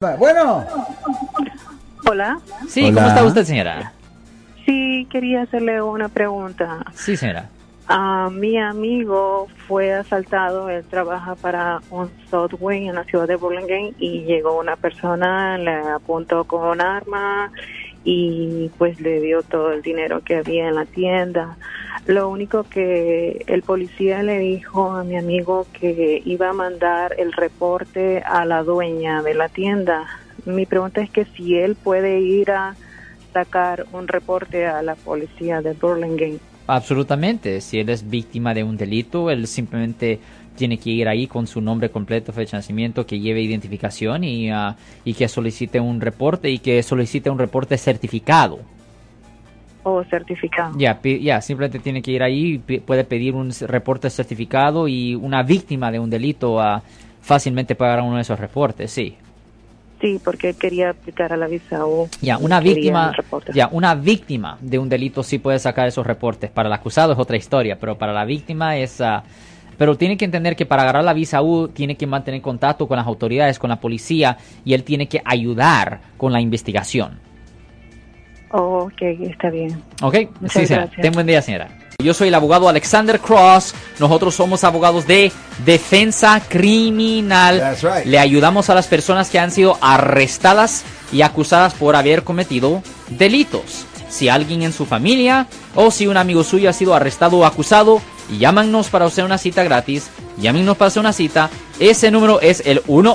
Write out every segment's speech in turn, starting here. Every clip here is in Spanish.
Bueno. Hola. Sí, Hola. ¿cómo está usted, señora? Sí, quería hacerle una pregunta. Sí, señora. Ah, mi amigo fue asaltado, él trabaja para un Subway en la ciudad de Burlingame y llegó una persona, le apuntó con un arma y pues le dio todo el dinero que había en la tienda. Lo único que el policía le dijo a mi amigo que iba a mandar el reporte a la dueña de la tienda. Mi pregunta es que si él puede ir a sacar un reporte a la policía de Burlingame. Absolutamente. Si él es víctima de un delito, él simplemente tiene que ir ahí con su nombre completo, fecha de nacimiento, que lleve identificación y, ah, y que solicite un reporte y que solicite un reporte certificado. O certificado. Ya, ya, simplemente tiene que ir ahí, puede pedir un reporte certificado y una víctima de un delito ah, fácilmente pagará uno de esos reportes, sí. Sí, porque quería aplicar a la visa U. Ya, una víctima, ya, una víctima de un delito sí puede sacar esos reportes. Para el acusado es otra historia, pero para la víctima es... ah, pero tiene que entender que para agarrar la visa U tiene que mantener contacto con las autoridades, con la policía, y él tiene que ayudar con la investigación. Oh, ok, está bien. ¿Ok? Muchas sí, señora. gracias. Ten buen día, señora. Yo soy el abogado Alexander Cross. Nosotros somos abogados de defensa criminal. That's right. Le ayudamos a las personas que han sido arrestadas y acusadas por haber cometido delitos. Si alguien en su familia o si un amigo suyo ha sido arrestado o acusado, llámanos para hacer una cita gratis. Llámenos para hacer una cita. Ese número es el 1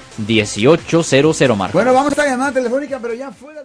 1-800-530-1800, Marco. Bueno, vamos a esta llamada telefónica, pero ya fuera.